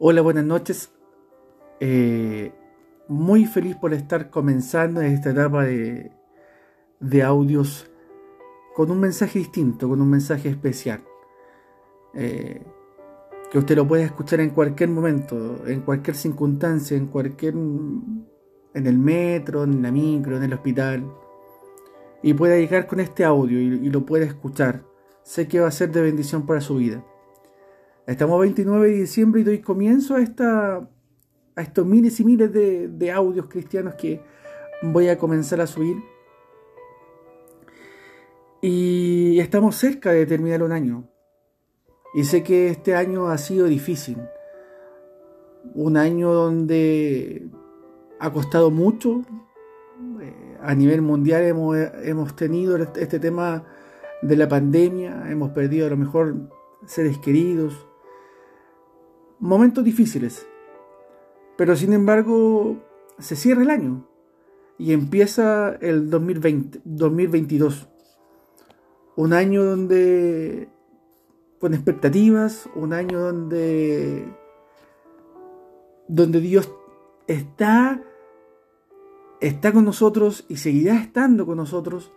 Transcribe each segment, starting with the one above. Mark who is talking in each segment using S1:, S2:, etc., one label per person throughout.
S1: Hola, buenas noches. Eh, muy feliz por estar comenzando esta etapa de, de, audios con un mensaje distinto, con un mensaje especial. Eh, que usted lo puede escuchar en cualquier momento, en cualquier circunstancia, en cualquier. en el metro, en la micro, en el hospital. Y pueda llegar con este audio y, y lo puede escuchar. Sé que va a ser de bendición para su vida. Estamos 29 de diciembre y doy comienzo a, esta, a estos miles y miles de, de audios cristianos que voy a comenzar a subir. Y estamos cerca de terminar un año. Y sé que este año ha sido difícil. Un año donde ha costado mucho. A nivel mundial hemos, hemos tenido este tema de la pandemia. Hemos perdido a lo mejor seres queridos momentos difíciles. Pero sin embargo, se cierra el año y empieza el 2020, 2022. Un año donde con expectativas, un año donde donde Dios está está con nosotros y seguirá estando con nosotros.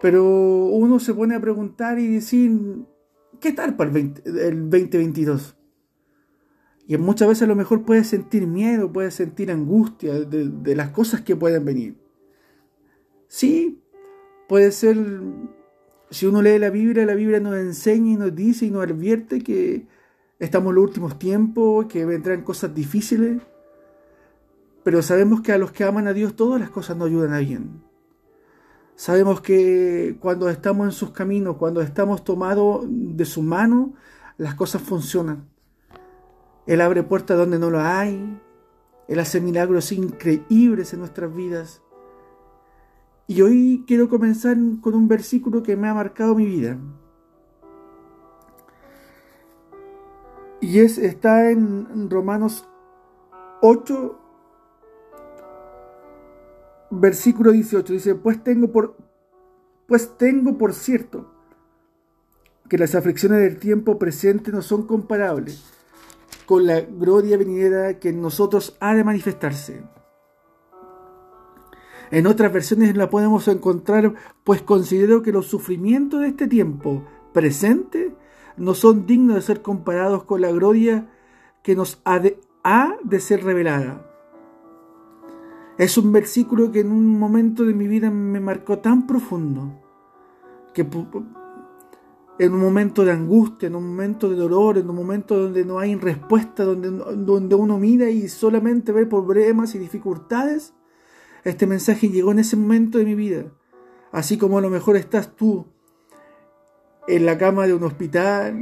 S1: Pero uno se pone a preguntar y decir, ¿qué tal para el, el 2022? Y muchas veces a lo mejor puedes sentir miedo, puedes sentir angustia de, las cosas que pueden venir. Sí, puede ser, si uno lee la Biblia, la Biblia nos enseña y nos dice y nos advierte que estamos en los últimos tiempos, que vendrán cosas difíciles, pero sabemos que a los que aman a Dios todas las cosas nos ayudan a bien. Sabemos que cuando estamos en sus caminos, cuando estamos tomados de su mano, las cosas funcionan. Él abre puertas donde no lo hay. Él hace milagros increíbles en nuestras vidas. Y hoy quiero comenzar con un versículo que me ha marcado mi vida. Y es, está en Romanos 8, versículo 18. Dice, pues tengo por, pues tengo por cierto que las aflicciones del tiempo presente no son comparables con la gloria venidera que en nosotros ha de manifestarse. En otras versiones la podemos encontrar, pues considero que los sufrimientos de este tiempo presente no son dignos de ser comparados con la gloria que nos ha de, ha de ser revelada. Es un versículo que en un momento de mi vida me marcó tan profundo que en un momento de angustia, en un momento de dolor, en un momento donde no hay respuesta, donde, donde uno mira y solamente ve problemas y dificultades, este mensaje llegó en ese momento de mi vida. Así como a lo mejor estás tú en la cama de un hospital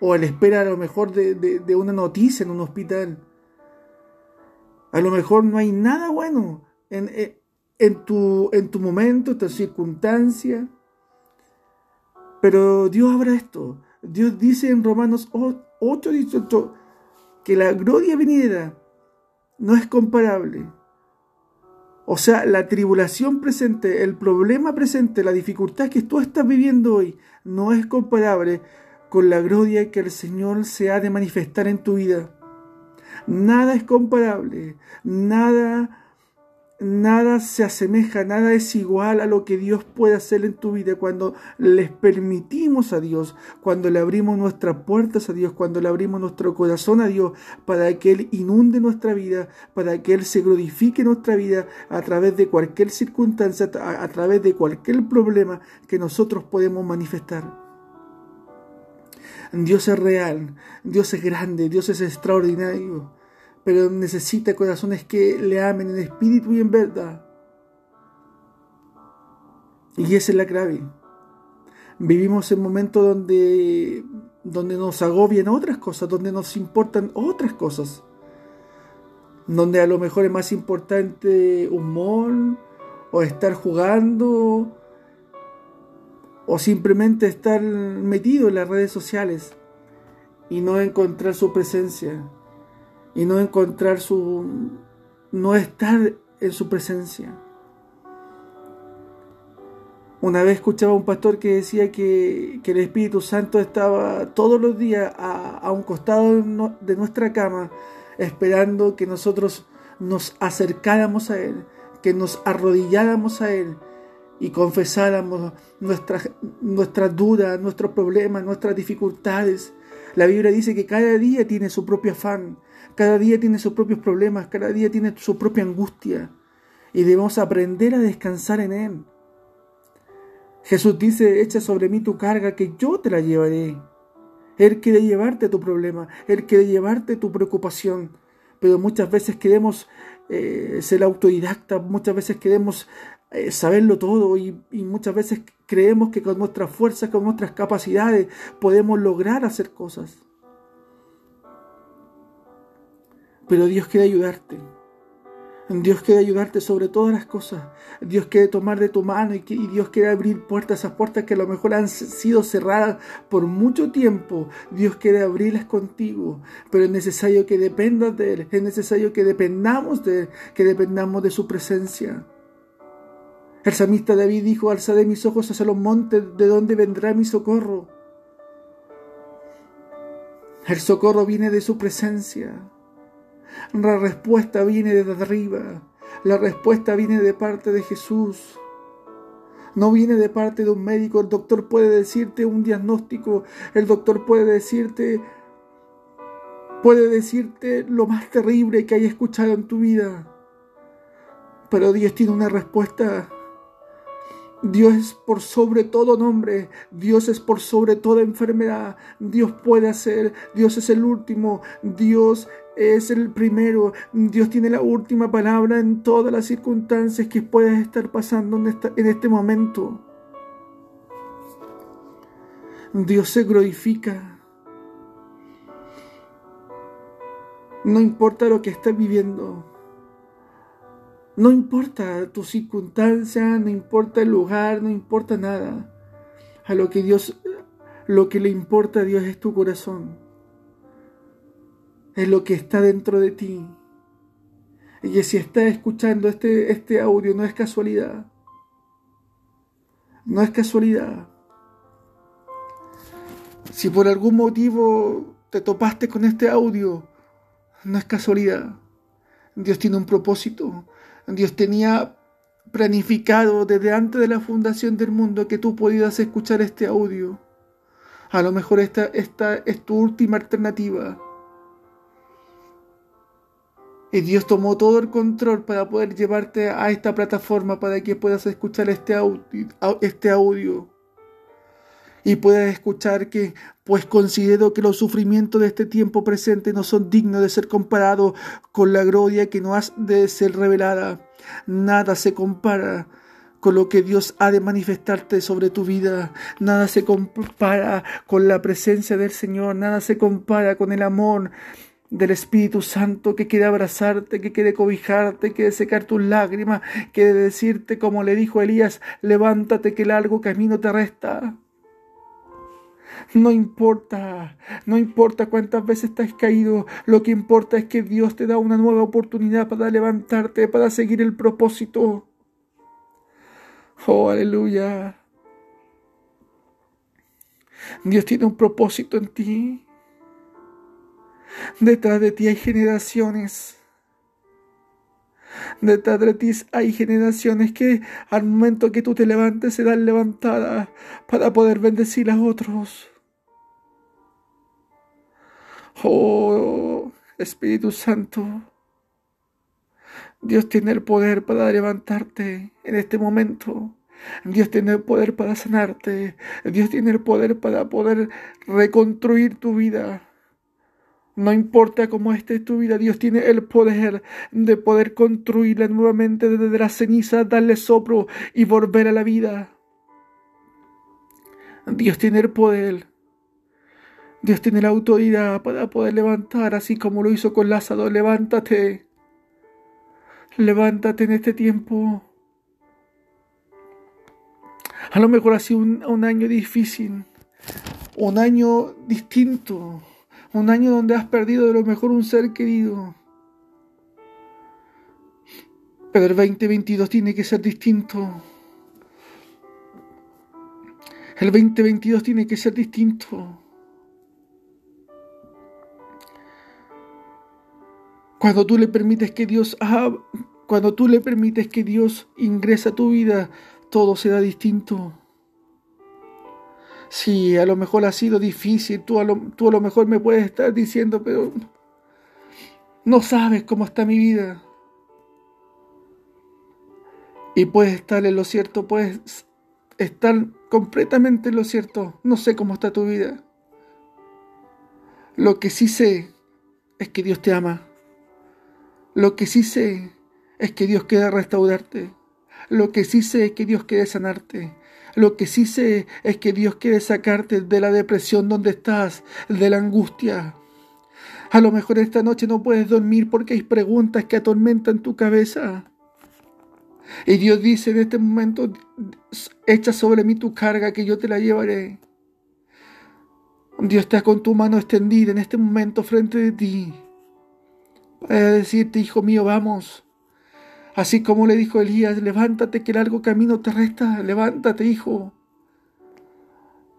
S1: o a la espera a lo mejor de, de, de una noticia en un hospital. A lo mejor no hay nada bueno en, en, tu, en tu momento, en tu circunstancia pero Dios habla esto. Dios dice en Romanos 8, 18 que la gloria venidera no es comparable. O sea, la tribulación presente, el problema presente, la dificultad que tú estás viviendo hoy, no es comparable con la gloria que el Señor se ha de manifestar en tu vida. Nada es comparable, nada nada se asemeja, nada es igual a lo que Dios puede hacer en tu vida cuando les permitimos a Dios, cuando le abrimos nuestras puertas a Dios, cuando le abrimos nuestro corazón a Dios para que Él inunde nuestra vida, para que Él se glorifique nuestra vida a través de cualquier circunstancia, a, través de cualquier problema que nosotros podemos manifestar. Dios es real, Dios es grande, Dios es extraordinario pero necesita corazones que le amen en espíritu y en verdad. Y esa es la clave. Vivimos en momentos donde, donde nos agobian otras cosas, donde nos importan otras cosas, donde a lo mejor es más importante un mall o estar jugando o simplemente estar metido en las redes sociales y no encontrar su presencia y no encontrar su, no estar en su presencia. Una vez escuchaba a un pastor que decía que, el Espíritu Santo estaba todos los días a, un costado de nuestra cama, esperando que nosotros nos acercáramos a Él, que nos arrodilláramos a Él y confesáramos nuestras, nuestras dudas, nuestros problemas, nuestras dificultades. La Biblia dice que cada día tiene su propio afán, cada día tiene sus propios problemas, cada día tiene su propia angustia y debemos aprender a descansar en Él. Jesús dice, echa sobre mí tu carga, que yo te la llevaré. Él quiere llevarte tu problema, Él quiere llevarte tu preocupación, pero muchas veces queremos eh, ser autodidactas, muchas veces queremos eh, saberlo todo y, y, muchas veces creemos que con nuestras fuerzas, con nuestras capacidades podemos lograr hacer cosas. Pero Dios quiere ayudarte. Dios quiere ayudarte sobre todas las cosas. Dios quiere tomar de tu mano y, Dios quiere abrir puertas, esas puertas que a lo mejor han sido cerradas por mucho tiempo. Dios quiere abrirlas contigo, pero es necesario que dependas de Él, es necesario que dependamos de Él, que dependamos de su presencia. El samista David dijo, alzaré mis ojos hacia los montes, ¿de dónde vendrá mi socorro? El socorro viene de su presencia. La respuesta viene desde arriba. La respuesta viene de parte de Jesús. No viene de parte de un médico. El doctor puede decirte un diagnóstico. El doctor puede decirte puede decirte lo más terrible que haya escuchado en tu vida. Pero Dios tiene una respuesta Dios es por sobre todo nombre, Dios es por sobre toda enfermedad, Dios puede hacer, Dios es el último, Dios es el primero, Dios tiene la última palabra en todas las circunstancias que puedas estar pasando en, en este momento. Dios se glorifica. No importa lo que estás viviendo. No importa tu circunstancia, no importa el lugar, no importa nada. A lo que Dios, lo que le importa a Dios es tu corazón. Es lo que está dentro de ti. Y si estás escuchando este, este audio no es casualidad. No es casualidad. Si por algún motivo te topaste con este audio, no es casualidad. Dios tiene un propósito. Dios tenía planificado desde antes de la fundación del mundo que tú pudieras escuchar este audio. A lo mejor esta, esta es tu última alternativa. Y Dios tomó todo el control para poder llevarte a esta plataforma para que puedas escuchar este audio. Este audio y puedas escuchar que, pues considero que los sufrimientos de este tiempo presente no son dignos de ser comparados con la gloria que no has de ser revelada. Nada se compara con lo que Dios ha de manifestarte sobre tu vida. Nada se compara con la presencia del Señor. Nada se compara con el amor del Espíritu Santo que quiere abrazarte, que quiere cobijarte, que quiere secar tus lágrimas, que quiere decirte como le dijo Elías, levántate que largo camino te resta. No importa, no importa cuántas veces has caído, lo que importa es que Dios te da una nueva oportunidad para levantarte, para seguir el propósito. Oh, aleluya. Dios tiene un propósito en ti. Detrás de ti hay generaciones. Detrás de ti hay generaciones que al momento que tú te levantes serán levantadas para poder bendecir a otros. Oh, Espíritu Santo, Dios tiene el poder para levantarte en este momento. Dios tiene el poder para sanarte. Dios tiene el poder para poder reconstruir tu vida. No importa cómo esté tu vida, Dios tiene el poder de poder construirla nuevamente desde la ceniza, darle sopro y volver a la vida. Dios tiene el poder Dios tiene la autoridad para poder levantar, así como lo hizo con Lázaro. Levántate. Levántate en este tiempo. A lo mejor ha sido un, año difícil, un año distinto, un año donde has perdido de lo mejor un ser querido. Pero el 2022 tiene que ser distinto. El 2022 tiene que ser distinto. Cuando tú le permites que Dios cuando tú le permites que Dios ingrese a tu vida, todo será distinto. Sí, a lo mejor ha sido difícil, tú a lo, tú a lo mejor me puedes estar diciendo, pero no sabes cómo está mi vida. Y puedes estar en lo cierto, puedes estar completamente en lo cierto. No sé cómo está tu vida. Lo que sí sé es que Dios te ama. Lo que sí sé es que Dios quiere restaurarte. Lo que sí sé es que Dios quiere sanarte. Lo que sí sé es que Dios quiere sacarte de la depresión donde estás, de la angustia. A lo mejor esta noche no puedes dormir porque hay preguntas que atormentan tu cabeza. Y Dios dice en este momento, echa sobre mí tu carga que yo te la llevaré. Dios está con tu mano extendida en este momento frente de ti a decirte, hijo mío, vamos. Así como le dijo Elías, levántate que largo camino te resta, levántate, hijo.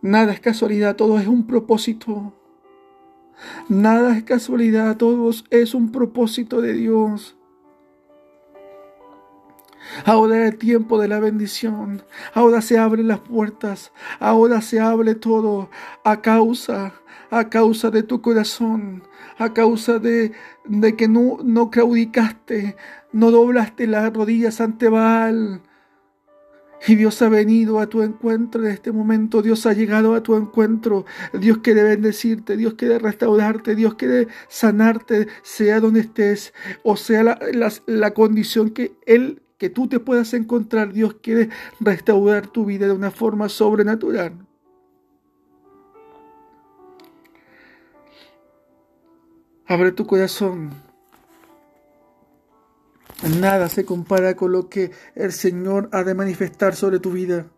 S1: Nada es casualidad, todo es un propósito. Nada es casualidad, todo es un propósito de Dios. Ahora es el tiempo de la bendición. Ahora se abren las puertas. Ahora se abre todo a causa, a causa de tu corazón, a causa de, que no, no claudicaste, no doblaste las rodillas ante Baal. Y Dios ha venido a tu encuentro en este momento, Dios ha llegado a tu encuentro, Dios quiere bendecirte, Dios quiere restaurarte, Dios quiere sanarte, sea donde estés, o sea la, la condición que Él, que tú te puedas encontrar, Dios quiere restaurar tu vida de una forma sobrenatural. Abre tu corazón. Nada se compara con lo que el Señor ha de manifestar sobre tu vida.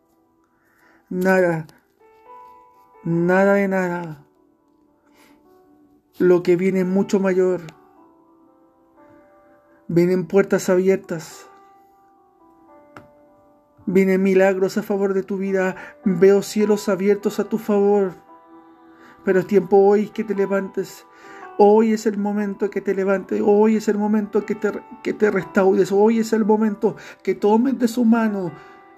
S1: Nada. Nada de nada. Lo que viene es mucho mayor. Vienen puertas abiertas. Vienen milagros a favor de tu vida. Veo cielos abiertos a tu favor. Pero es tiempo hoy que te levantes Hoy es el momento que te levantes, hoy es el momento que te, que te restaures, hoy es el momento que tomes de su mano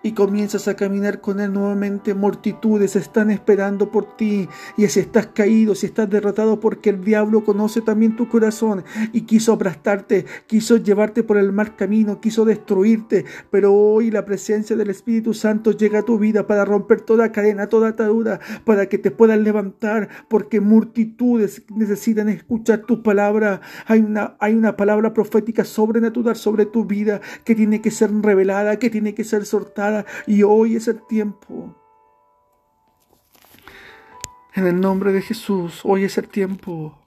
S1: y comienzas a caminar con Él nuevamente, multitudes están esperando por ti. Y si estás caído, si estás derrotado, porque el diablo conoce también tu corazón y quiso aplastarte, quiso llevarte por el mal camino, quiso destruirte. Pero hoy la presencia del Espíritu Santo llega a tu vida para romper toda cadena, toda atadura, para que te puedas levantar, porque multitudes necesitan escuchar tu palabra. Hay una, hay una palabra profética sobrenatural sobre tu vida que tiene que ser revelada, que tiene que ser y hoy es el tiempo. En el nombre de Jesús, hoy es el tiempo.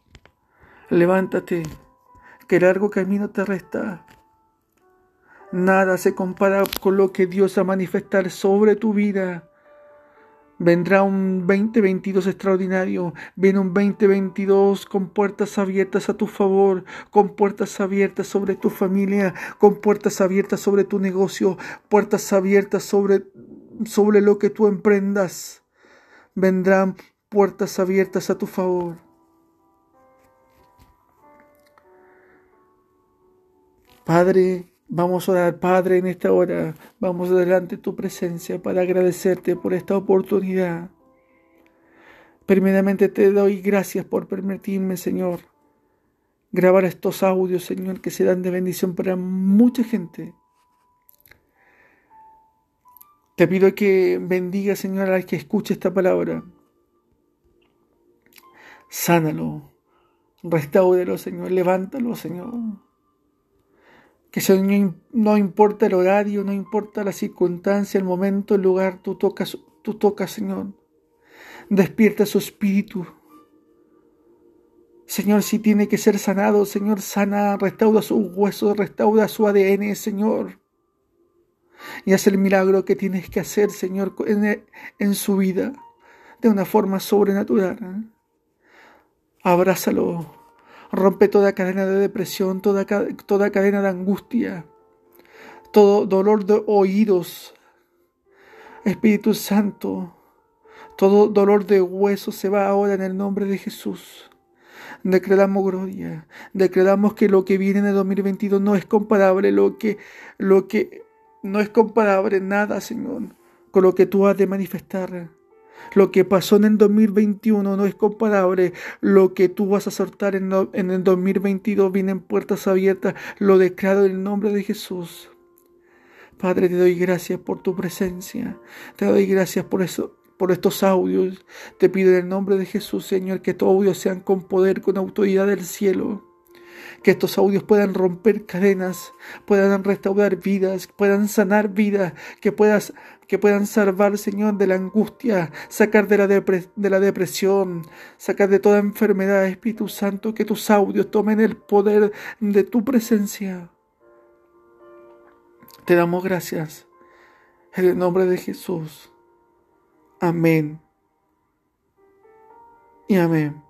S1: Levántate, que largo camino te resta. Nada se compara con lo que Dios va a manifestar sobre tu vida. Vendrá un 2022 extraordinario. Viene un 2022 con puertas abiertas a tu favor, con puertas abiertas sobre tu familia, con puertas abiertas sobre tu negocio, puertas abiertas sobre, sobre lo que tú emprendas. Vendrán puertas abiertas a tu favor. Padre, Vamos a orar, Padre, en esta hora. Vamos adelante tu presencia para agradecerte por esta oportunidad. Primeramente te doy gracias por permitirme, Señor, grabar estos audios, Señor, que serán de bendición para mucha gente. Te pido que bendiga, Señor, al que escuche esta palabra. Sánalo, restáuralo, Señor, levántalo, Señor que no importa el horario, no importa la circunstancia, el momento, el lugar, tú tocas, tú tocas, Señor. Despierta su espíritu. Señor, si tiene que ser sanado, Señor, sana, restaura sus huesos, restaura su ADN, Señor. Y haz el milagro que tienes que hacer, Señor, en, en su vida, de una forma sobrenatural. Abrázalo, Rompe toda cadena de depresión, toda, toda cadena de angustia, todo dolor de oídos. Espíritu Santo, Todo dolor de hueso se va ahora en el nombre de Jesús. Declaramos gloria, declaramos que lo que viene en el 2022 no es comparable, lo que, lo que no es comparable nada, Señor, con lo que tú has de manifestar. Lo que pasó en el 2021 no es comparable. Lo que tú vas a soltar en, el 2022 vienen puertas abiertas. Lo declaro en el nombre de Jesús. Padre, te doy gracias por tu presencia. Te doy gracias por eso, por estos audios. Te pido en el nombre de Jesús, Señor, que estos audios sean con poder, con autoridad del cielo que estos audios puedan romper cadenas, puedan restaurar vidas, puedan sanar vidas, que, puedas, que puedan salvar, Señor, de la angustia, sacar de la, de la depresión, sacar de toda enfermedad, Espíritu Santo, que tus audios tomen el poder de tu presencia. Te damos gracias. En el nombre de Jesús. Amén. Y amén.